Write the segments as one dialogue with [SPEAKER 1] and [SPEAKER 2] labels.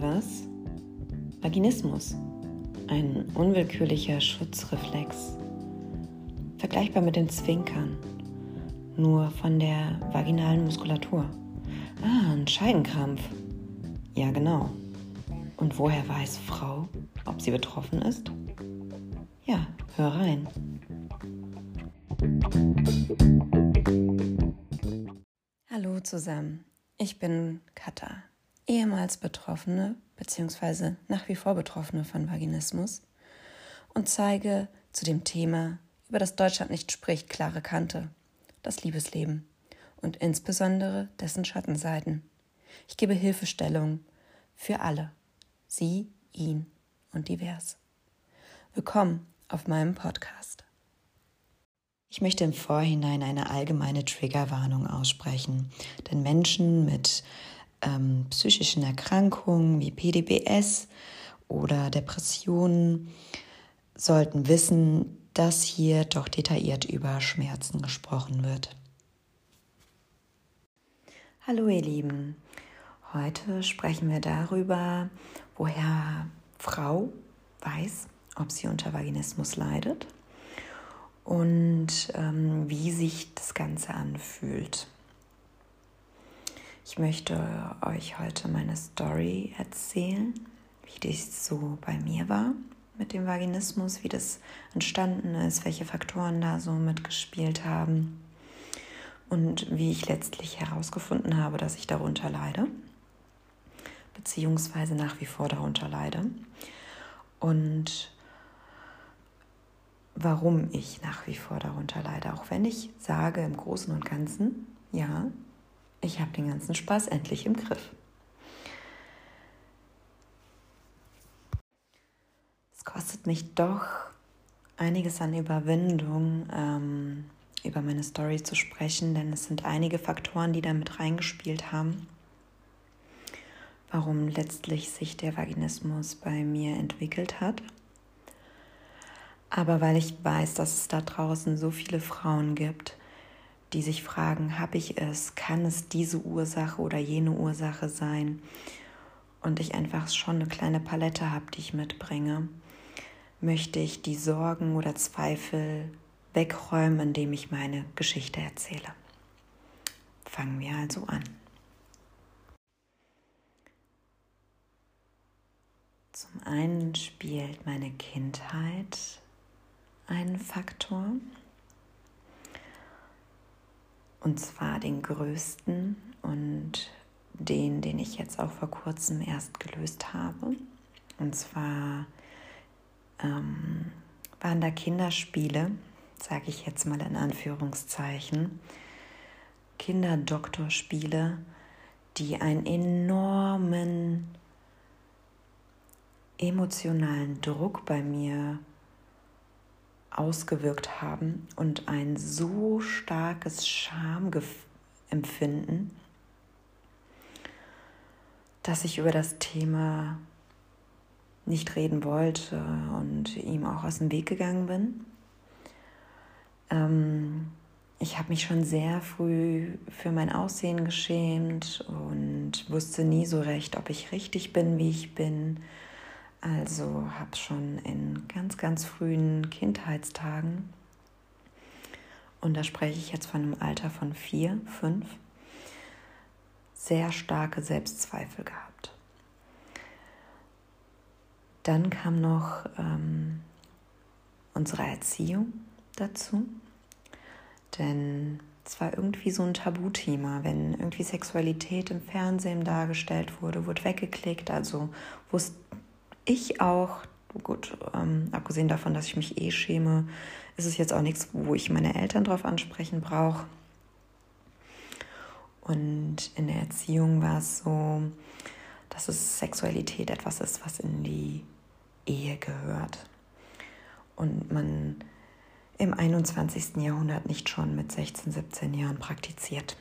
[SPEAKER 1] Was? Vaginismus. Ein unwillkürlicher Schutzreflex. Vergleichbar mit dem Zwinkern. Nur von der vaginalen Muskulatur. Ah, ein Scheidenkrampf. Ja, genau. Und woher weiß Frau, ob sie betroffen ist? Ja, hör rein. Hallo zusammen, ich bin Katha, ehemals Betroffene bzw. nach wie vor Betroffene von Vaginismus und zeige zu dem Thema, über das Deutschland nicht spricht, klare Kante, das Liebesleben und insbesondere dessen Schattenseiten. Ich gebe Hilfestellung für alle, sie, ihn und divers. Willkommen auf meinem Podcast. Ich möchte im Vorhinein eine allgemeine Triggerwarnung aussprechen, denn Menschen mit ähm, psychischen Erkrankungen wie PDBS oder Depressionen sollten wissen, dass hier doch detailliert über Schmerzen gesprochen wird. Hallo ihr Lieben, heute sprechen wir darüber, woher Frau weiß, ob sie unter Vaginismus leidet und ähm, wie sich das Ganze anfühlt. Ich möchte euch heute meine Story erzählen, wie das so bei mir war mit dem Vaginismus, wie das entstanden ist, welche Faktoren da so mitgespielt haben und wie ich letztlich herausgefunden habe, dass ich darunter leide, beziehungsweise nach wie vor darunter leide. Und warum ich nach wie vor darunter leide. Auch wenn ich sage im Großen und Ganzen, ja, ich habe den ganzen Spaß endlich im Griff. Es kostet mich doch einiges an Überwindung, ähm, über meine Story zu sprechen, denn es sind einige Faktoren, die da mit reingespielt haben, warum letztlich sich der Vaginismus bei mir entwickelt hat. Aber weil ich weiß, dass es da draußen so viele Frauen gibt, die sich fragen, habe ich es, kann es diese Ursache oder jene Ursache sein? Und ich einfach schon eine kleine Palette habe, die ich mitbringe, möchte ich die Sorgen oder Zweifel wegräumen, indem ich meine Geschichte erzähle. Fangen wir also an. Zum einen spielt meine Kindheit einen Faktor. Und zwar den größten und den, den ich jetzt auch vor kurzem erst gelöst habe. Und zwar ähm, waren da Kinderspiele, sage ich jetzt mal in Anführungszeichen, Kinderdoktorspiele, die einen enormen emotionalen Druck bei mir ausgewirkt haben und ein so starkes Schamempfinden, dass ich über das Thema nicht reden wollte und ihm auch aus dem Weg gegangen bin. Ähm, ich habe mich schon sehr früh für mein Aussehen geschämt und wusste nie so recht, ob ich richtig bin, wie ich bin also habe schon in ganz, ganz frühen Kindheitstagen, und da spreche ich jetzt von einem Alter von vier, fünf, sehr starke Selbstzweifel gehabt. Dann kam noch ähm, unsere Erziehung dazu, denn es war irgendwie so ein Tabuthema, wenn irgendwie Sexualität im Fernsehen dargestellt wurde, wurde weggeklickt, also wusste ich auch, gut, ähm, abgesehen davon, dass ich mich eh schäme, ist es jetzt auch nichts, wo ich meine Eltern drauf ansprechen brauche. Und in der Erziehung war es so, dass es Sexualität etwas ist, was in die Ehe gehört. Und man im 21. Jahrhundert nicht schon mit 16, 17 Jahren praktiziert.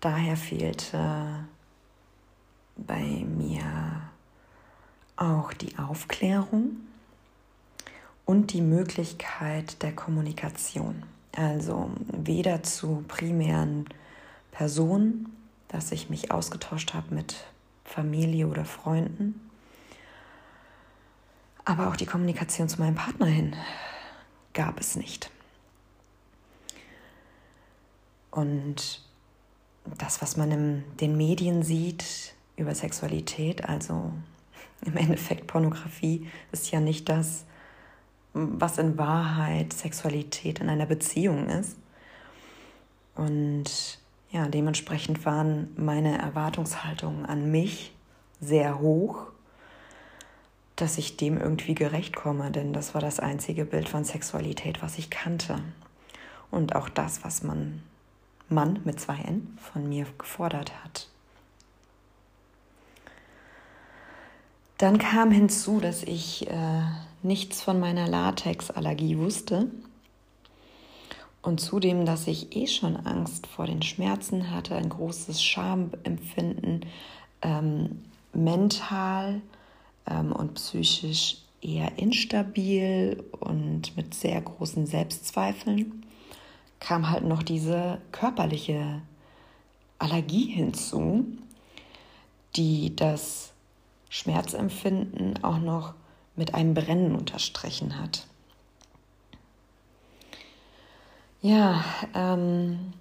[SPEAKER 1] Daher fehlte bei mir auch die Aufklärung und die Möglichkeit der Kommunikation. Also weder zu primären Personen dass ich mich ausgetauscht habe mit Familie oder Freunden. Aber auch die Kommunikation zu meinem Partner hin gab es nicht. Und das, was man in den Medien sieht über Sexualität, also im Endeffekt Pornografie, ist ja nicht das, was in Wahrheit Sexualität in einer Beziehung ist. Und ja, dementsprechend waren meine Erwartungshaltungen an mich sehr hoch, dass ich dem irgendwie gerecht komme, denn das war das einzige Bild von Sexualität, was ich kannte. Und auch das, was man Mann mit zwei N von mir gefordert hat. Dann kam hinzu, dass ich äh, nichts von meiner Latexallergie wusste. Und zudem, dass ich eh schon Angst vor den Schmerzen hatte, ein großes Schamempfinden, ähm, mental ähm, und psychisch eher instabil und mit sehr großen Selbstzweifeln kam halt noch diese körperliche Allergie hinzu, die das Schmerzempfinden auch noch mit einem Brennen unterstrichen hat. Ja, ähm,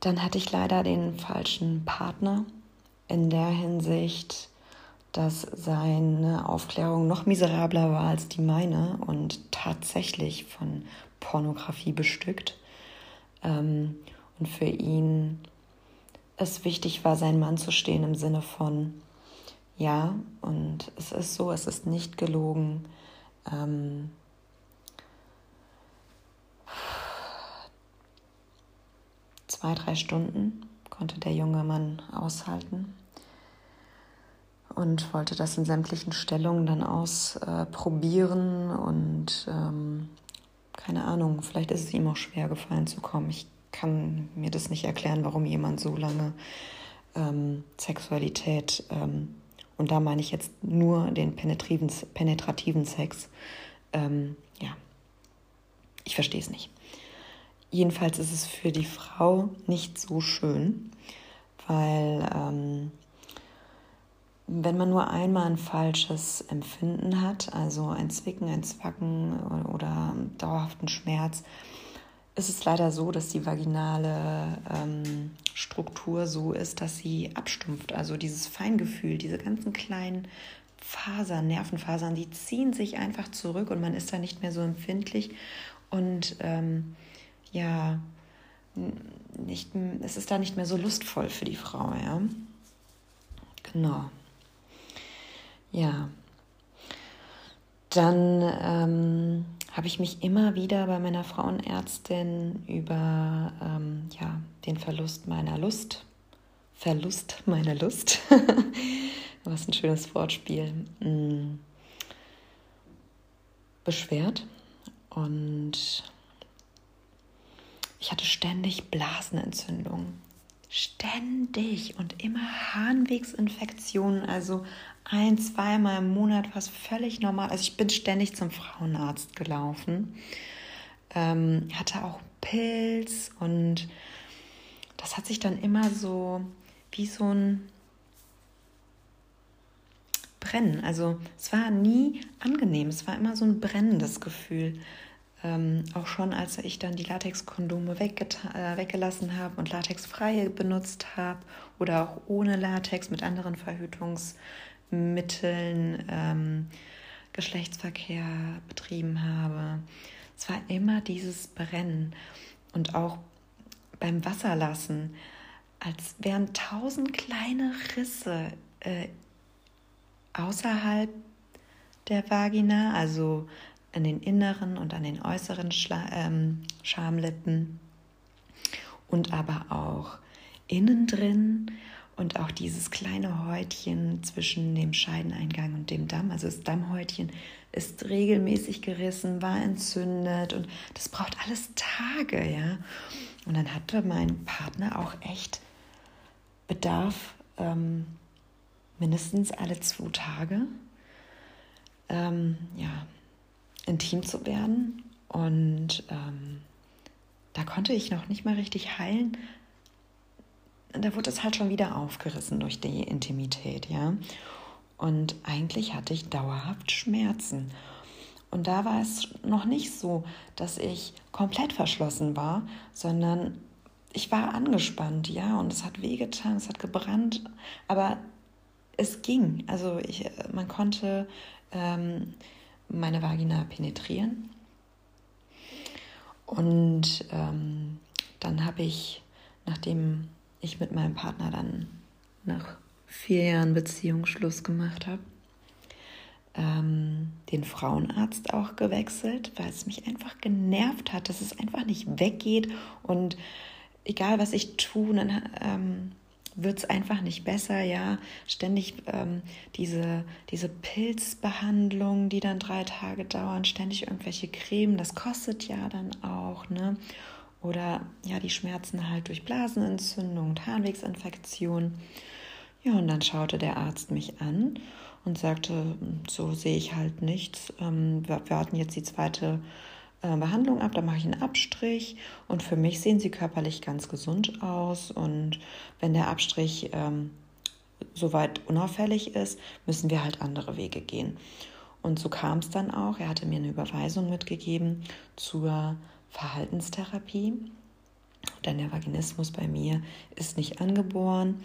[SPEAKER 1] dann hatte ich leider den falschen Partner in der Hinsicht, dass seine Aufklärung noch miserabler war als die meine und tatsächlich von Pornografie bestückt. Ähm, und für ihn es wichtig war, sein Mann zu stehen im Sinne von, ja, und es ist so, es ist nicht gelogen. Ähm, zwei, drei Stunden konnte der junge Mann aushalten und wollte das in sämtlichen Stellungen dann ausprobieren äh, und ähm, keine Ahnung, vielleicht ist es ihm auch schwer gefallen zu kommen. Ich kann mir das nicht erklären, warum jemand so lange ähm, Sexualität, ähm, und da meine ich jetzt nur den penetrativen, penetrativen Sex, ähm, ja, ich verstehe es nicht. Jedenfalls ist es für die Frau nicht so schön, weil ähm, wenn man nur einmal ein falsches Empfinden hat, also ein Zwicken, ein Zwacken oder dauerhaften Schmerz, ist es leider so, dass die vaginale ähm, Struktur so ist, dass sie abstumpft. Also dieses Feingefühl, diese ganzen kleinen Fasern, Nervenfasern, die ziehen sich einfach zurück und man ist da nicht mehr so empfindlich und ähm, ja, nicht, es ist da nicht mehr so lustvoll für die Frau, ja. Genau. Ja. Dann ähm, habe ich mich immer wieder bei meiner Frauenärztin über ähm, ja, den Verlust meiner Lust, Verlust meiner Lust, was ein schönes Wortspiel, mm, beschwert. Und ich hatte ständig Blasenentzündungen. Ständig und immer Harnwegsinfektionen, also ein, zweimal im Monat, was völlig normal. Also ich bin ständig zum Frauenarzt gelaufen, ähm, hatte auch Pilz und das hat sich dann immer so wie so ein Brennen. Also es war nie angenehm, es war immer so ein brennendes Gefühl. Ähm, auch schon als ich dann die Latexkondome äh, weggelassen habe und latexfreie benutzt habe oder auch ohne Latex mit anderen Verhütungsmitteln ähm, Geschlechtsverkehr betrieben habe. Es war immer dieses Brennen und auch beim Wasserlassen, als wären tausend kleine Risse äh, außerhalb der Vagina, also an den inneren und an den äußeren Schla ähm, Schamlippen und aber auch innen drin und auch dieses kleine Häutchen zwischen dem Scheideneingang und dem Damm, also das Dammhäutchen, ist regelmäßig gerissen, war entzündet und das braucht alles Tage, ja. Und dann hatte mein Partner auch echt Bedarf, ähm, mindestens alle zwei Tage. Ähm, ja, intim zu werden. Und ähm, da konnte ich noch nicht mal richtig heilen, da wurde es halt schon wieder aufgerissen durch die Intimität, ja. Und eigentlich hatte ich dauerhaft Schmerzen. Und da war es noch nicht so, dass ich komplett verschlossen war, sondern ich war angespannt, ja, und es hat wehgetan, es hat gebrannt, aber es ging. Also ich, man konnte ähm, meine Vagina penetrieren. Und ähm, dann habe ich, nachdem ich mit meinem Partner dann nach vier Jahren Beziehung Schluss gemacht habe, ähm, den Frauenarzt auch gewechselt, weil es mich einfach genervt hat, dass es einfach nicht weggeht und egal was ich tue, dann ähm, wird es einfach nicht besser, ja. Ständig ähm, diese, diese Pilzbehandlungen, die dann drei Tage dauern, ständig irgendwelche Cremen, das kostet ja dann auch, ne? Oder ja, die Schmerzen halt durch Blasenentzündung und Harnwegsinfektion. Ja, und dann schaute der Arzt mich an und sagte, so sehe ich halt nichts. Ähm, wir warten jetzt die zweite äh, Behandlung ab, da mache ich einen Abstrich und für mich sehen sie körperlich ganz gesund aus und wenn der Abstrich ähm, soweit unauffällig ist, müssen wir halt andere Wege gehen. Und so kam es dann auch. Er hatte mir eine Überweisung mitgegeben zur Verhaltenstherapie. Denn der Vaginismus bei mir ist nicht angeboren,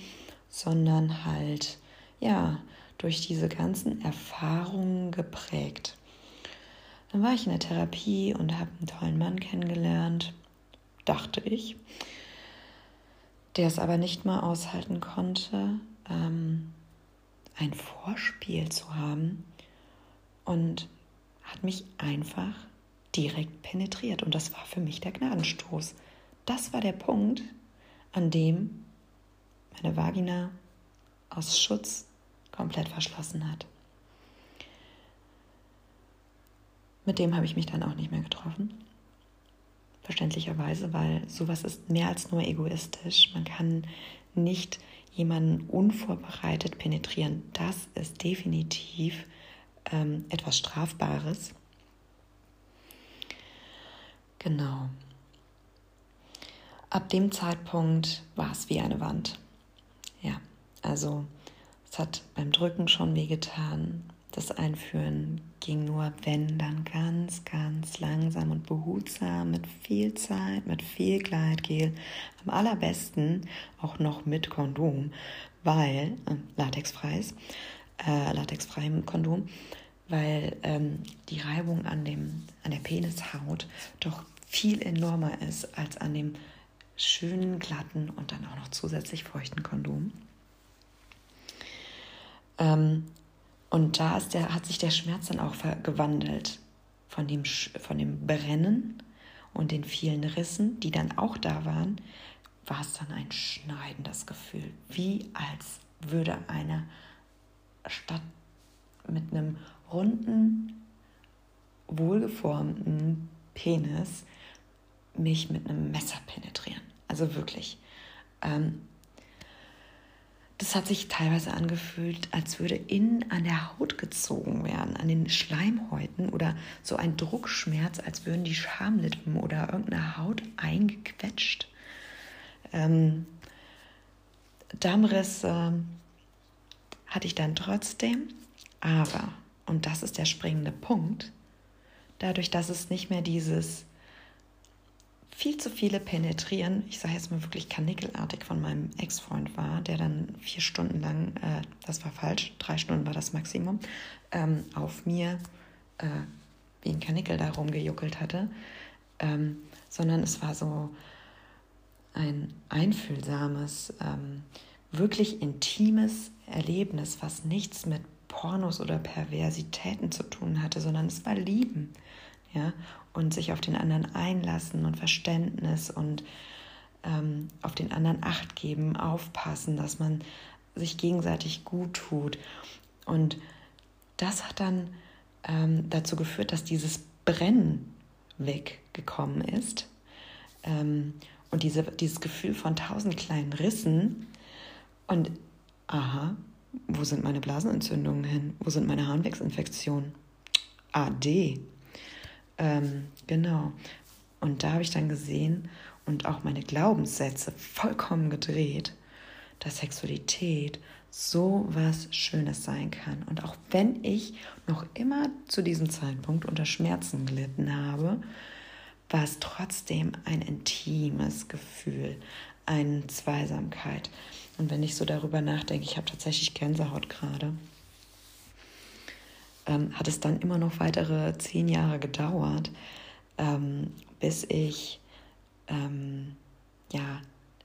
[SPEAKER 1] sondern halt ja durch diese ganzen Erfahrungen geprägt. Dann war ich in der Therapie und habe einen tollen Mann kennengelernt, dachte ich, der es aber nicht mal aushalten konnte, ähm, ein Vorspiel zu haben und hat mich einfach direkt penetriert. Und das war für mich der Gnadenstoß. Das war der Punkt, an dem meine Vagina aus Schutz komplett verschlossen hat. Mit dem habe ich mich dann auch nicht mehr getroffen. Verständlicherweise, weil sowas ist mehr als nur egoistisch. Man kann nicht jemanden unvorbereitet penetrieren. Das ist definitiv ähm, etwas Strafbares. Genau. Ab dem Zeitpunkt war es wie eine Wand. Ja, also es hat beim Drücken schon wehgetan, das Einführen ging nur, wenn, dann ganz, ganz langsam und behutsam, mit viel Zeit, mit viel Gleitgel. Am allerbesten auch noch mit Kondom, weil, äh, latexfreies, äh, latexfreiem Kondom, weil ähm, die Reibung an, dem, an der Penishaut doch viel enormer ist als an dem schönen, glatten und dann auch noch zusätzlich feuchten Kondom. Ähm, und da ist der, hat sich der Schmerz dann auch gewandelt von dem, von dem Brennen und den vielen Rissen, die dann auch da waren, war es dann ein schneidendes Gefühl, wie als würde eine Stadt mit einem runden, wohlgeformten Penis mich mit einem Messer penetrieren. Also wirklich. Ähm, das hat sich teilweise angefühlt, als würde innen an der Haut gezogen werden, an den Schleimhäuten oder so ein Druckschmerz, als würden die Schamlippen oder irgendeine Haut eingequetscht. Ähm, Darmrisse hatte ich dann trotzdem, aber, und das ist der springende Punkt, dadurch, dass es nicht mehr dieses viel zu viele penetrieren, ich sage jetzt mal wirklich kanickelartig von meinem Ex-Freund war, der dann vier Stunden lang, äh, das war falsch, drei Stunden war das Maximum, ähm, auf mir äh, wie ein Kanickel da rumgejuckelt hatte, ähm, sondern es war so ein einfühlsames, ähm, wirklich intimes Erlebnis, was nichts mit Pornos oder Perversitäten zu tun hatte, sondern es war Lieben ja, und sich auf den anderen einlassen und Verständnis und ähm, auf den anderen Acht geben, aufpassen, dass man sich gegenseitig gut tut. Und das hat dann ähm, dazu geführt, dass dieses Brennen weggekommen ist ähm, und diese, dieses Gefühl von tausend kleinen Rissen und aha, wo sind meine Blasenentzündungen hin? Wo sind meine Harnwegsinfektionen? AD. Ähm, genau. Und da habe ich dann gesehen und auch meine Glaubenssätze vollkommen gedreht. dass Sexualität so was Schönes sein kann. Und auch wenn ich noch immer zu diesem Zeitpunkt unter Schmerzen gelitten habe, war es trotzdem ein intimes Gefühl, eine Zweisamkeit. Und wenn ich so darüber nachdenke, ich habe tatsächlich Gänsehaut gerade, ähm, hat es dann immer noch weitere zehn Jahre gedauert, ähm, bis ich ähm, ja,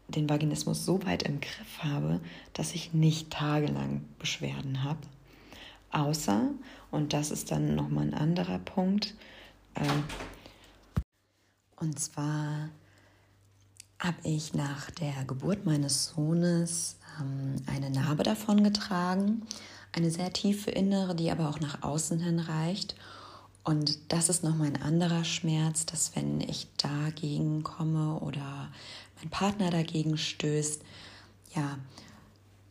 [SPEAKER 1] den Vaginismus so weit im Griff habe, dass ich nicht tagelang Beschwerden habe. Außer, und das ist dann nochmal ein anderer Punkt, ähm, und zwar habe ich nach der Geburt meines Sohnes ähm, eine Narbe davon getragen, eine sehr tiefe innere, die aber auch nach außen hin reicht. Und das ist nochmal ein anderer Schmerz, dass wenn ich dagegen komme oder mein Partner dagegen stößt, ja,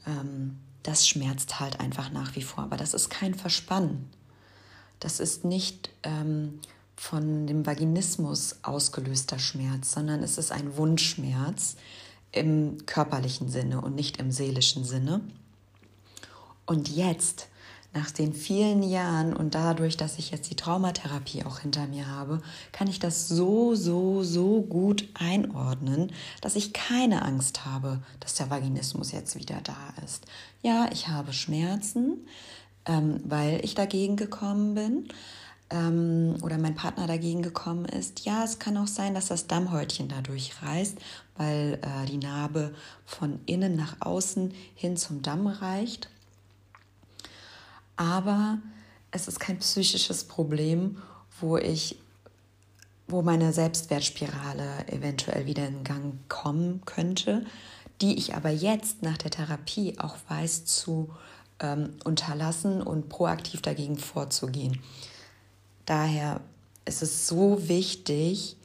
[SPEAKER 1] ähm, das schmerzt halt einfach nach wie vor. Aber das ist kein Verspannen. Das ist nicht ähm, von dem Vaginismus ausgelöster Schmerz, sondern es ist ein Wunschschmerz im körperlichen Sinne und nicht im seelischen Sinne. Und jetzt nach den vielen Jahren und dadurch, dass ich jetzt die Traumatherapie auch hinter mir habe, kann ich das so, so, so gut einordnen, dass ich keine Angst habe, dass der Vaginismus jetzt wieder da ist. Ja, ich habe Schmerzen, ähm, weil ich dagegen gekommen bin ähm, oder mein Partner dagegen gekommen ist. Ja, es kann auch sein, dass das Dammhäutchen dadurch reißt, weil äh, die Narbe von innen nach außen hin zum Damm reicht aber es ist kein psychisches Problem, wo ich wo meine Selbstwertspirale eventuell wieder in Gang kommen könnte, die ich aber jetzt nach der Therapie auch weiß zu ähm, unterlassen und proaktiv dagegen vorzugehen. Daher ist es so wichtig,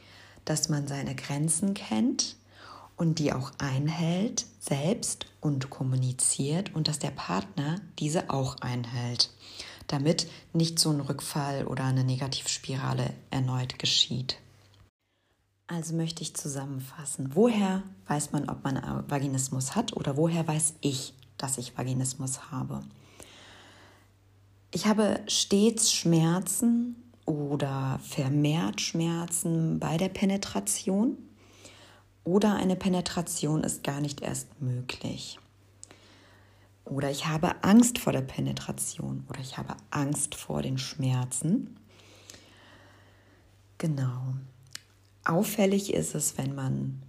[SPEAKER 1] dass man seine Grenzen kennt und die auch einhält, selbst und kommuniziert und dass der Partner diese auch einhält, damit nicht so ein Rückfall oder eine Negativspirale erneut geschieht. Also möchte ich zusammenfassen, woher weiß man, ob man Vaginismus hat oder woher weiß ich, dass ich Vaginismus habe? Ich habe stets Schmerzen oder vermehrt Schmerzen bei der Penetration oder eine Penetration ist gar nicht erst möglich. Oder ich habe Angst vor der Penetration oder ich habe Angst vor den Schmerzen. Genau. Auffällig ist es, wenn man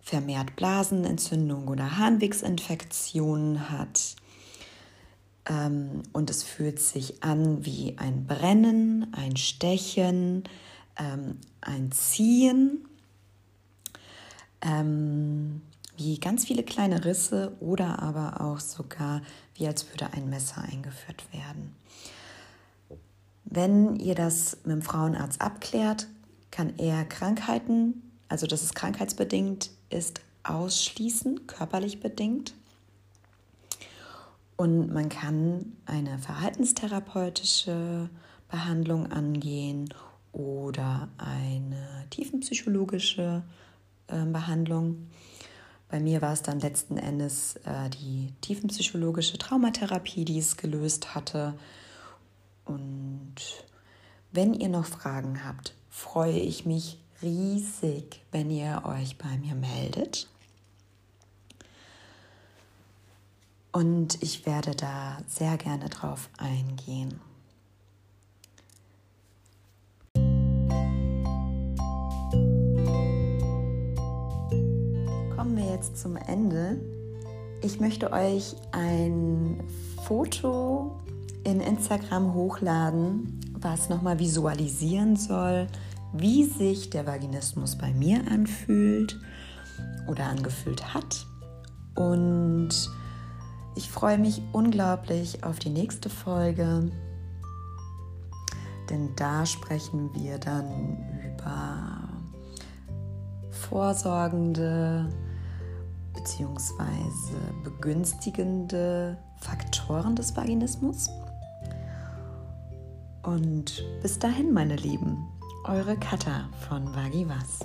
[SPEAKER 1] vermehrt Blasenentzündung oder Harnwegsinfektionen hat. Ähm, und es fühlt sich an wie ein Brennen, ein Stechen, ähm, ein Ziehen ähm, wie ganz viele kleine Risse oder aber auch sogar wie als würde ein Messer eingeführt werden. Wenn ihr das mit dem Frauenarzt abklärt, kann er Krankheiten, also dass es krankheitsbedingt ist, ausschließen, körperlich bedingt. Und man kann eine verhaltenstherapeutische Behandlung angehen oder eine tiefenpsychologische äh, Behandlung. Bei mir war es dann letzten Endes äh, die tiefenpsychologische Traumatherapie, die es gelöst hatte. Und wenn ihr noch Fragen habt, freue ich mich riesig, wenn ihr euch bei mir meldet. Und ich werde da sehr gerne drauf eingehen. Jetzt zum Ende. Ich möchte euch ein Foto in Instagram hochladen, was nochmal visualisieren soll, wie sich der Vaginismus bei mir anfühlt oder angefühlt hat. Und ich freue mich unglaublich auf die nächste Folge, denn da sprechen wir dann über vorsorgende bzw. begünstigende Faktoren des Vaginismus. Und bis dahin, meine Lieben, eure Katha von Vagivas.